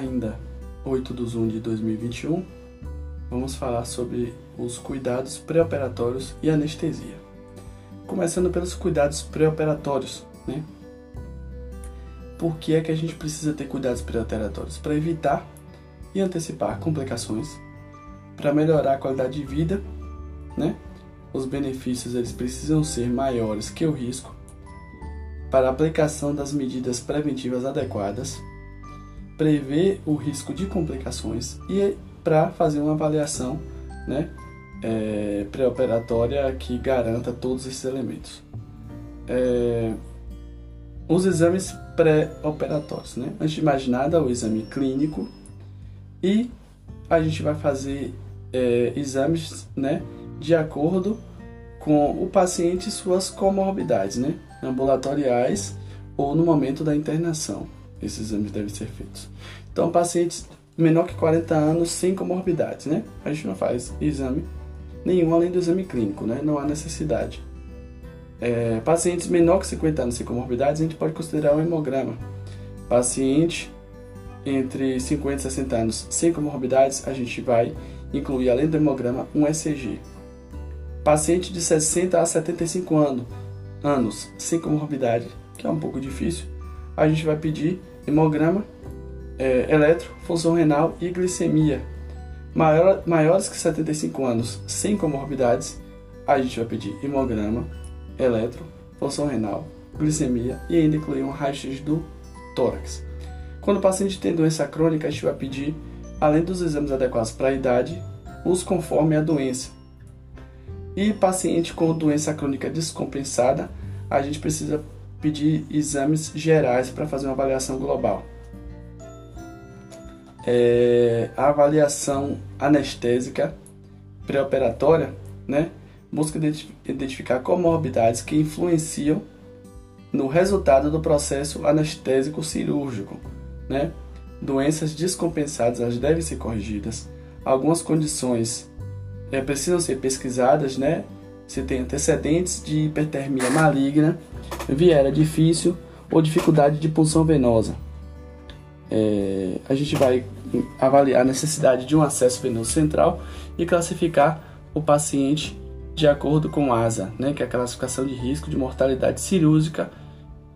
ainda 8 de junho de 2021, vamos falar sobre os cuidados pré-operatórios e anestesia. Começando pelos cuidados pré-operatórios, né? Por que é que a gente precisa ter cuidados pré-operatórios? Para evitar e antecipar complicações, para melhorar a qualidade de vida, né? Os benefícios eles precisam ser maiores que o risco para a aplicação das medidas preventivas adequadas, prever o risco de complicações e para fazer uma avaliação, né? É, pré-operatória que garanta todos esses elementos. É, os exames pré-operatórios, né? Antes de mais nada, o exame clínico e a gente vai fazer é, exames, né? De acordo com o paciente e suas comorbidades, né? Ambulatoriais ou no momento da internação. Esses exames devem ser feitos. Então, pacientes menor que 40 anos sem comorbidades, né? A gente não faz exame nenhum além do exame clínico, né? Não há necessidade. É, pacientes menor que 50 anos sem comorbidades, a gente pode considerar um hemograma. Paciente entre 50 e 60 anos sem comorbidades, a gente vai incluir, além do hemograma, um ECG. Paciente de 60 a 75 anos, anos sem comorbidade, que é um pouco difícil, a gente vai pedir hemograma, é, eletro, função renal e glicemia. Maior, maiores que 75 anos sem comorbidades, a gente vai pedir hemograma, eletro, função renal, glicemia e ainda incluir um raio-x do tórax. Quando o paciente tem doença crônica, a gente vai pedir, além dos exames adequados para a idade, os conforme a doença. E paciente com doença crônica descompensada, a gente precisa pedir exames gerais para fazer uma avaliação global. É, a avaliação anestésica pré-operatória, né, busca identificar comorbidades que influenciam no resultado do processo anestésico cirúrgico, né? Doenças descompensadas elas devem ser corrigidas. Algumas condições é, precisam ser pesquisadas, né? Se tem antecedentes de hipertermia maligna, viera difícil ou dificuldade de punção venosa. É, a gente vai avaliar a necessidade de um acesso venoso central e classificar o paciente de acordo com ASA, né, que é a classificação de risco de mortalidade cirúrgica,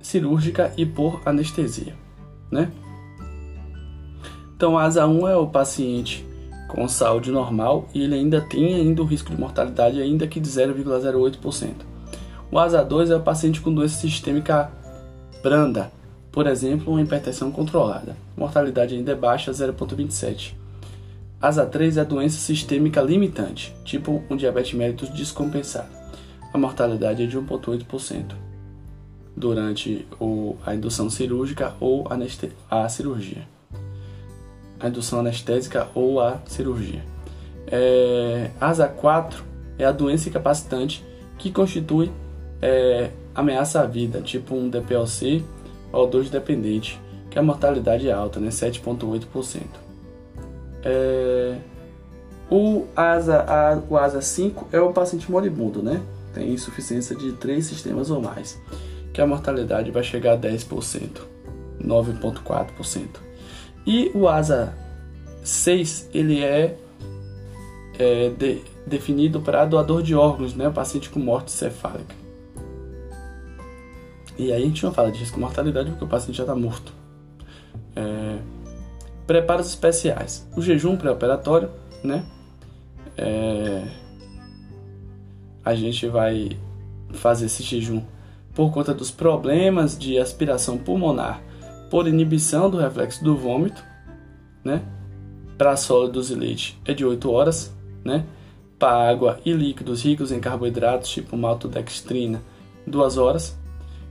cirúrgica e por anestesia. Né? Então, ASA 1 é o paciente com saúde normal e ele ainda tem ainda o risco de mortalidade ainda que de 0,08%. O ASA 2 é o paciente com doença sistêmica branda, por exemplo, uma hipertensão controlada. Mortalidade ainda é baixa, 0,27%. ASA 3 é a doença sistêmica limitante, tipo um diabetes mellitus descompensado. A mortalidade é de 1,8% durante a indução cirúrgica ou a cirurgia. A indução anestésica ou a cirurgia. É, ASA 4 é a doença incapacitante que constitui é, ameaça à vida, tipo um DPLC ou 2 dependente, que a mortalidade é alta, né, 7,8%. É... O ASA, a, o ASA 5 é o paciente moribundo, né? Tem insuficiência de três sistemas ou mais, que a mortalidade vai chegar a 10%, 9,4%. E o ASA 6, ele é, é de, definido para doador de órgãos, né? O paciente com morte cefálica. E aí a gente não fala de risco de mortalidade porque o paciente já está morto. É, Preparos especiais. O jejum pré-operatório, né? É... A gente vai fazer esse jejum por conta dos problemas de aspiração pulmonar por inibição do reflexo do vômito, né? Para sólidos e leite é de 8 horas, né? Para água e líquidos ricos em carboidratos, tipo maltodextrina, 2 horas.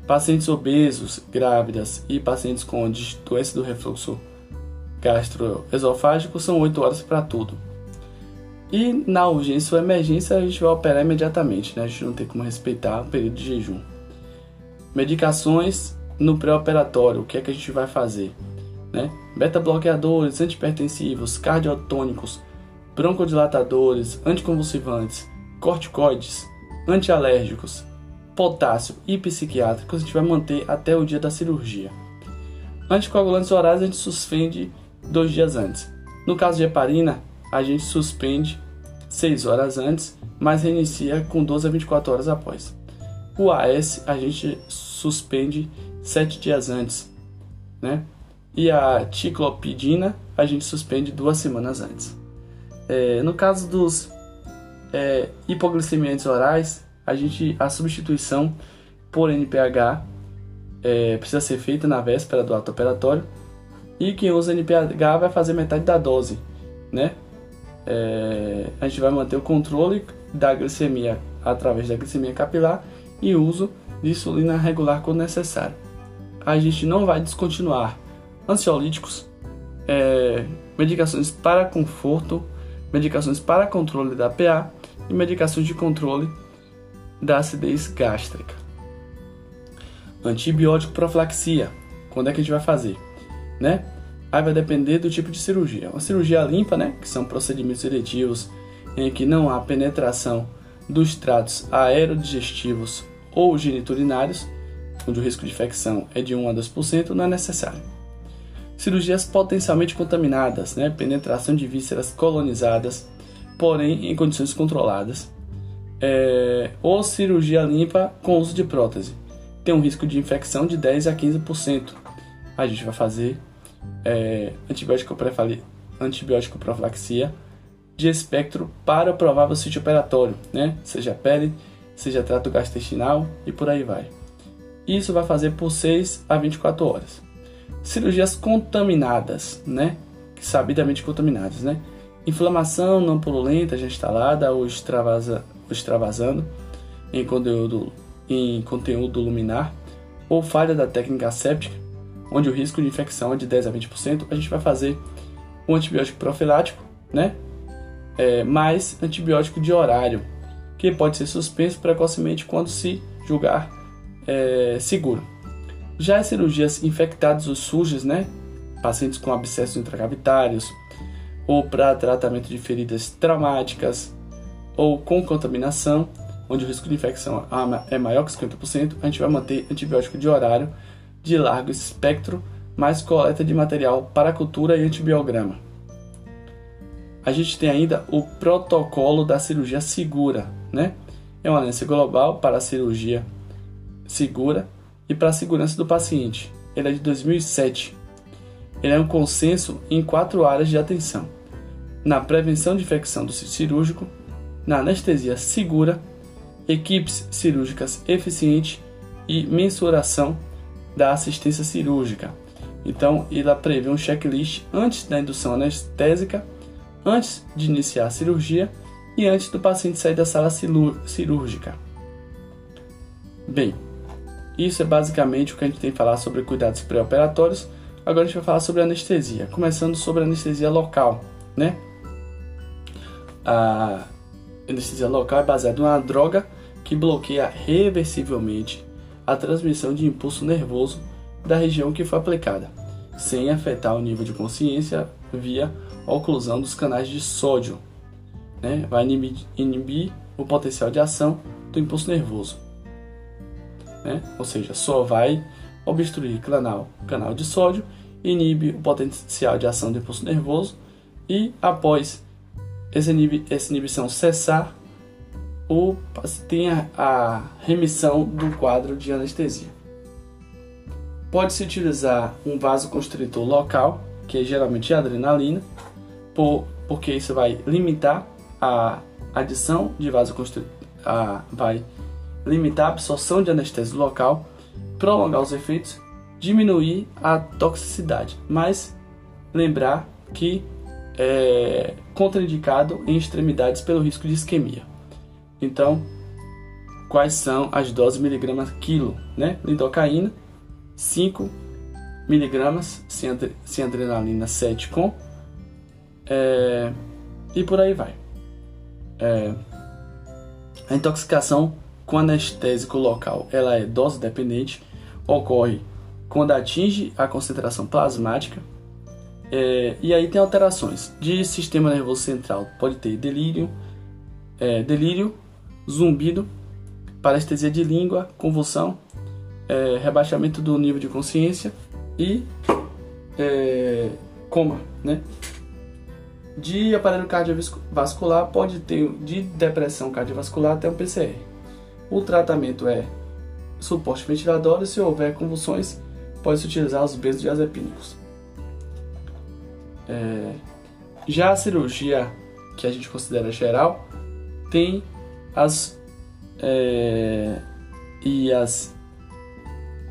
Pacientes obesos, grávidas e pacientes com doença do refluxo gastroesofágico são 8 horas para tudo. E na urgência ou emergência a gente vai operar imediatamente, né? a gente não tem como respeitar o período de jejum. Medicações no pré-operatório, o que é que a gente vai fazer? Né? Beta-bloqueadores, antipertensivos, cardiotônicos, broncodilatadores, anticonvulsivantes, corticoides, antialérgicos, potássio e psiquiátricos a gente vai manter até o dia da cirurgia. Anticoagulantes orais a gente suspende dois dias antes. No caso de heparina, a gente suspende 6 horas antes, mas reinicia com 12 a 24 horas após. O AS a gente suspende 7 dias antes, né? E a ticlopidina a gente suspende duas semanas antes. É, no caso dos é, hipoglicemiantes orais, a gente a substituição por NPH é, precisa ser feita na véspera do ato operatório e quem usa NPH vai fazer metade da dose, né? É, a gente vai manter o controle da glicemia através da glicemia capilar e uso de insulina regular quando necessário. A gente não vai descontinuar ansiolíticos, é, medicações para conforto, medicações para controle da PA e medicações de controle da acidez gástrica. Antibiótico profilaxia. Quando é que a gente vai fazer? Né? Aí vai depender do tipo de cirurgia. Uma cirurgia limpa, né, que são procedimentos eletivos em que não há penetração dos tratos aerodigestivos ou geniturinários, onde o risco de infecção é de 1 a 2%, não é necessário. Cirurgias potencialmente contaminadas, né, penetração de vísceras colonizadas, porém em condições controladas, é, ou cirurgia limpa com uso de prótese. Tem um risco de infecção de 10 a 15%. A gente vai fazer é, antibiótico, antibiótico profilaxia de espectro para o provável sítio operatório, né? seja pele, seja trato gastrointestinal e por aí vai. Isso vai fazer por 6 a 24 horas. Cirurgias contaminadas, né? sabidamente contaminadas, né? Inflamação não purulenta já instalada ou, extravasa, ou extravasando em conteúdo, em conteúdo luminar ou falha da técnica séptica onde o risco de infecção é de 10 a 20%, a gente vai fazer um antibiótico profilático, né? É, mais antibiótico de horário, que pode ser suspenso precocemente quando se julgar é, seguro. Já as cirurgias infectadas ou sujas, né? Pacientes com abscessos intracavitários, ou para tratamento de feridas traumáticas, ou com contaminação, onde o risco de infecção é maior que 50%, a gente vai manter antibiótico de horário de largo espectro, mais coleta de material para cultura e antibiograma. A gente tem ainda o protocolo da cirurgia segura, né? É uma aliança global para a cirurgia segura e para a segurança do paciente. Ele é de 2007. Ele é um consenso em quatro áreas de atenção: na prevenção de infecção do cirúrgico, na anestesia segura, equipes cirúrgicas eficientes e mensuração da assistência cirúrgica. Então, ela prevê um checklist antes da indução anestésica, antes de iniciar a cirurgia e antes do paciente sair da sala cirúrgica. Bem, isso é basicamente o que a gente tem que falar sobre cuidados pré-operatórios. Agora a gente vai falar sobre anestesia, começando sobre anestesia local, né? A anestesia local é baseada numa droga que bloqueia reversivelmente a transmissão de impulso nervoso da região que foi aplicada, sem afetar o nível de consciência via oclusão dos canais de sódio. Né? Vai inibir, inibir o potencial de ação do impulso nervoso. Né? Ou seja, só vai obstruir canal, canal de sódio, inibe o potencial de ação do impulso nervoso e após essa, inibição cessar, ou tenha a remissão do quadro de anestesia. Pode-se utilizar um vasoconstritor local, que é geralmente a adrenalina, por, porque isso vai limitar a adição de vasoconstritor, a, vai limitar a absorção de anestesia local, prolongar os efeitos, diminuir a toxicidade, mas lembrar que é contraindicado em extremidades pelo risco de isquemia. Então, quais são as doses miligramas quilo, né? Lidocaína, 5 miligramas, sem, adrenalina 7 com, é, e por aí vai. É, a intoxicação com anestésico local, ela é dose dependente, ocorre quando atinge a concentração plasmática, é, e aí tem alterações de sistema nervoso central, pode ter delírio, é, delírio, zumbido, parestesia de língua, convulsão, é, rebaixamento do nível de consciência e é, coma, né? De aparelho cardiovascular pode ter de depressão cardiovascular até um PCR. O tratamento é suporte ventilador e se houver convulsões pode-se utilizar os benzodiazepínicos. É, já a cirurgia que a gente considera geral tem as é, e as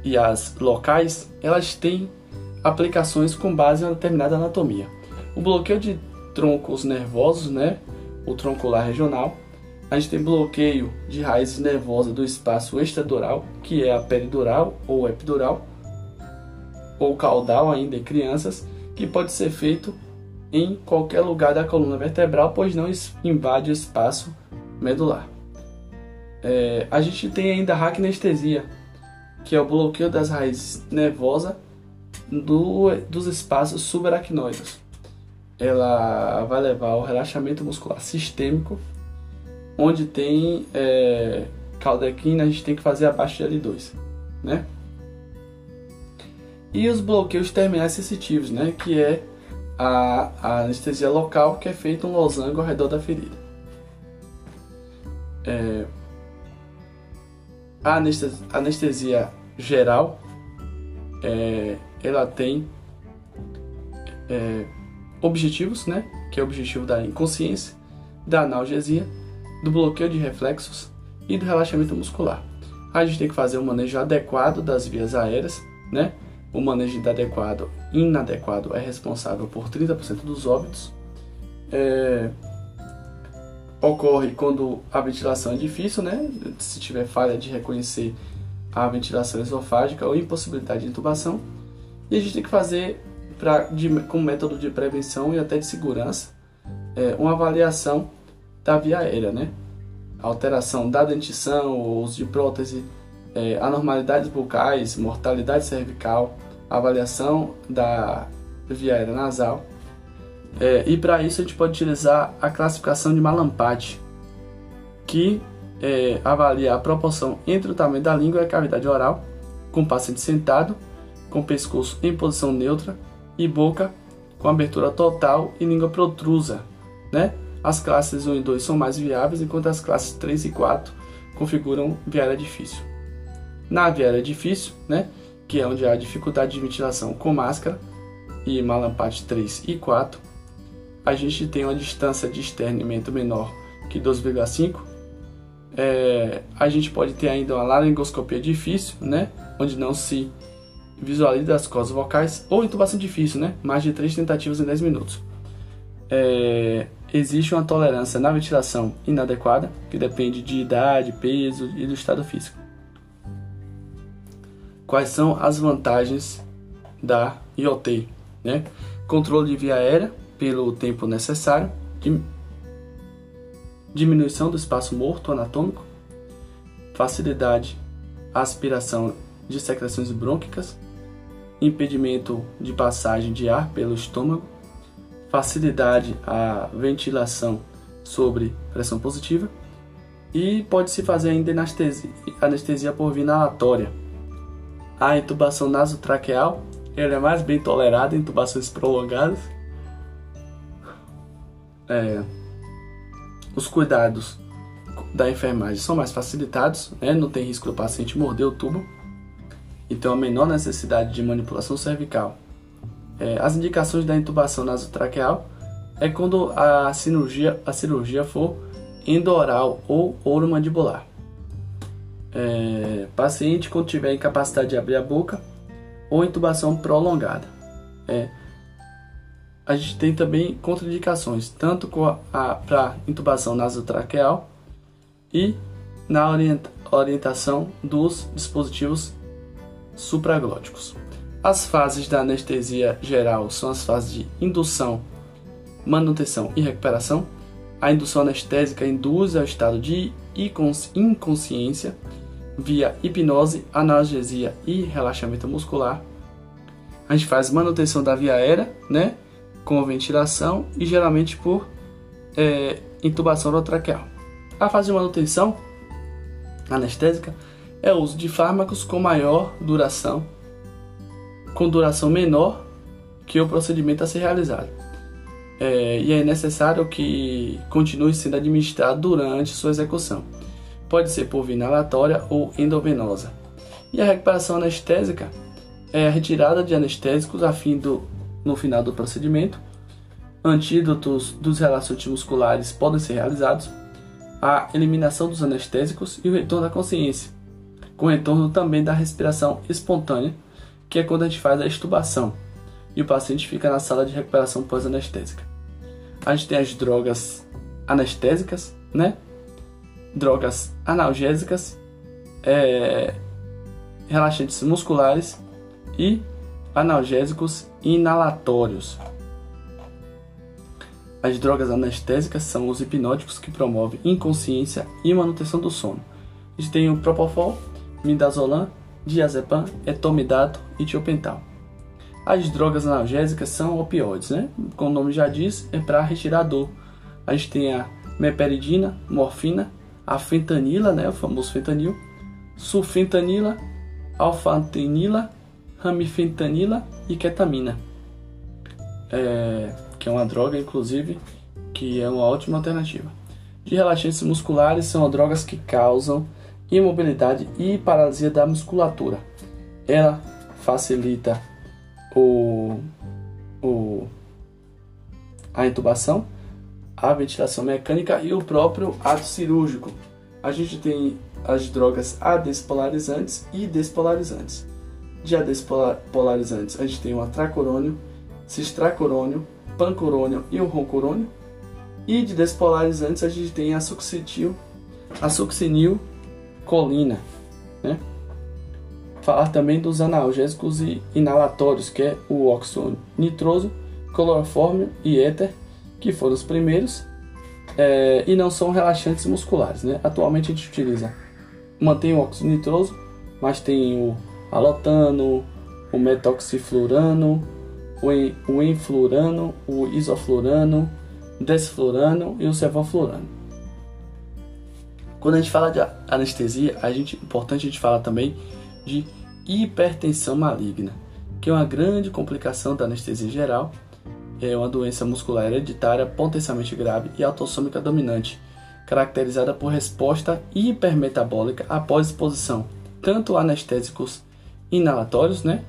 e as locais elas têm aplicações com base em uma determinada anatomia. O bloqueio de troncos nervosos, né, o troncular regional, a gente tem bloqueio de raízes nervosas do espaço extradural, que é a peridural ou epidural, ou caudal ainda em crianças, que pode ser feito em qualquer lugar da coluna vertebral, pois não invade o espaço medular. É, a gente tem ainda a raquinestesia, que é o bloqueio das raízes nervosas do, dos espaços subaracnoides. Ela vai levar ao relaxamento muscular sistêmico, onde tem é, caldequina, a gente tem que fazer abaixo de L2, né? E os bloqueios terminais sensitivos, né? Que é a, a anestesia local, que é feita um losango ao redor da ferida. É, a anestesia, anestesia geral, é, ela tem é, objetivos, né? Que é o objetivo da inconsciência, da analgesia, do bloqueio de reflexos e do relaxamento muscular. A gente tem que fazer um manejo adequado das vias aéreas, né? O manejo inadequado, inadequado é responsável por 30% dos óbitos. É, ocorre quando a ventilação é difícil, né? Se tiver falha de reconhecer a ventilação esofágica ou impossibilidade de intubação. E a gente tem que fazer, pra, de, como método de prevenção e até de segurança, é, uma avaliação da via aérea, né? Alteração da dentição, uso de prótese, é, anormalidades bucais, mortalidade cervical, avaliação da via aérea nasal. É, e para isso a gente pode utilizar a classificação de Malampati, que é, avalia a proporção entre o tamanho da língua e a cavidade oral, com o paciente sentado, com pescoço em posição neutra e boca com abertura total e língua protrusa, né? As classes 1 e 2 são mais viáveis, enquanto as classes 3 e 4 configuram viária difícil. Na viária difícil, né, que é onde há dificuldade de ventilação com máscara, e Malampate 3 e 4, a gente tem uma distância de externimento menor que 2,5. É, a gente pode ter ainda uma laringoscopia difícil, né, onde não se visualiza as cordas vocais, ou intubação difícil, né, mais de 3 tentativas em 10 minutos. É, existe uma tolerância na ventilação inadequada, que depende de idade, peso e do estado físico. Quais são as vantagens da IoT? Né? Controle de via aérea pelo tempo necessário, diminuição do espaço morto anatômico, facilidade aspiração de secreções brônquicas, impedimento de passagem de ar pelo estômago, facilidade à ventilação sobre pressão positiva e pode-se fazer ainda anestesia, anestesia por via inalatória. A intubação nasotraqueal ela é mais bem tolerada em intubações prolongadas. É, os cuidados da enfermagem são mais facilitados, né? não tem risco do paciente morder o tubo, então a menor necessidade de manipulação cervical é, as indicações da intubação nasotraqueal é quando a cirurgia, a cirurgia for endoral ou oromandibular. É, paciente quando tiver incapacidade de abrir a boca ou intubação prolongada. É, a gente tem também contraindicações, tanto para intubação nasotraqueal e na orienta, orientação dos dispositivos supraglóticos. As fases da anestesia geral são as fases de indução, manutenção e recuperação. A indução anestésica induz ao estado de inconsciência via hipnose, analgesia e relaxamento muscular. A gente faz manutenção da via aérea, né, com ventilação e geralmente por é, intubação orotraqueal. A fase de manutenção anestésica é o uso de fármacos com maior duração com duração menor que o procedimento a ser realizado. É, e é necessário que continue sendo administrado durante sua execução. Pode ser por via inalatória ou endovenosa. E a recuperação anestésica é a retirada de anestésicos a fim do, no final do procedimento. Antídotos dos relaxantes musculares podem ser realizados. A eliminação dos anestésicos e o retorno da consciência, com retorno também da respiração espontânea, que é quando a gente faz a extubação e o paciente fica na sala de recuperação pós-anestésica. A gente tem as drogas anestésicas, né? Drogas analgésicas, é, relaxantes musculares e analgésicos inalatórios. As drogas anestésicas são os hipnóticos que promovem inconsciência e manutenção do sono. A gente tem o Propofol, Midazolam, Diazepam, Etomidato e Tiopental. As drogas analgésicas são opioides, né? Como o nome já diz, é para retirar a dor. A gente tem a meperidina, morfina, a fentanila, né? O famoso fentanil, sulfentanila, alfantenila, ramifentanila e ketamina. É, que é uma droga, inclusive, que é uma ótima alternativa. De relaxantes musculares são drogas que causam imobilidade e paralisia da musculatura. Ela facilita o, o, a intubação, a ventilação mecânica e o próprio ato cirúrgico. A gente tem as drogas adespolarizantes e despolarizantes. De adespolarizantes, a gente tem o atracorônio, cistracorônio, pancurônio e o roncorônio. E de despolarizantes, a gente tem a succetil, a succinil colina, né? Falar também dos analgésicos e inalatórios, que é o óxido nitroso, clorofórmio e éter, que foram os primeiros, é, e não são relaxantes musculares. Né? Atualmente a gente utiliza, mantém o óxido nitroso, mas tem o alotano, o metoxiflurano, o, enflurano, o isoflurano, desflurano e o cevoflurano. Quando a gente fala de anestesia, a gente, é importante a gente falar também de hipertensão maligna, que é uma grande complicação da anestesia geral é uma doença muscular hereditária potencialmente grave e autossômica dominante, caracterizada por resposta hipermetabólica após exposição tanto a anestésicos inalatórios, né,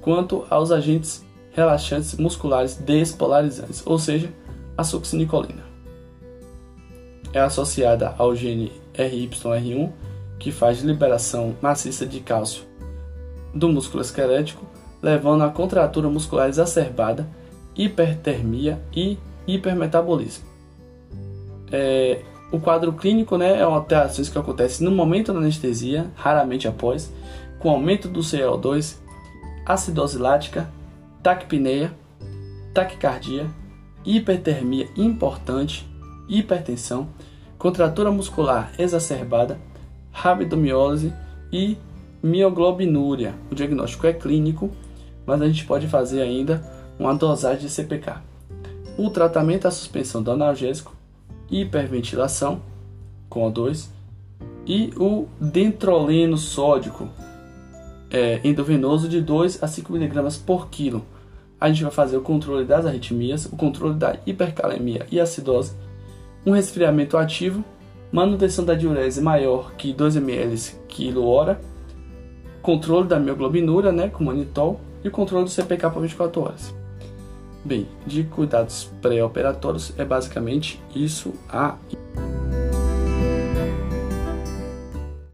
quanto aos agentes relaxantes musculares despolarizantes, ou seja, a succinicolina. É associada ao gene RYR1, que faz liberação maciça de cálcio do músculo esquelético, levando a contratura muscular exacerbada hipertermia e hipermetabolismo. É, o quadro clínico né, é uma alteração que acontece no momento da anestesia, raramente após, com aumento do CO2, acidose lática, taquipneia, taquicardia, hipertermia importante, hipertensão, contratura muscular exacerbada, rabdomiólise e mioglobinúria. O diagnóstico é clínico, mas a gente pode fazer ainda uma dosagem de CPK. O tratamento é a suspensão do analgésico, hiperventilação com O2 e o dentroleno sódico é, endovenoso de 2 a 5 mg por quilo. A gente vai fazer o controle das arritmias, o controle da hipercalemia e acidose, um resfriamento ativo, manutenção da diurese maior que 2 ml quilo hora, controle da mioglobinúria, né, com manitol, e controle do CPK por 24 horas. Bem, de cuidados pré-operatórios é basicamente isso aí.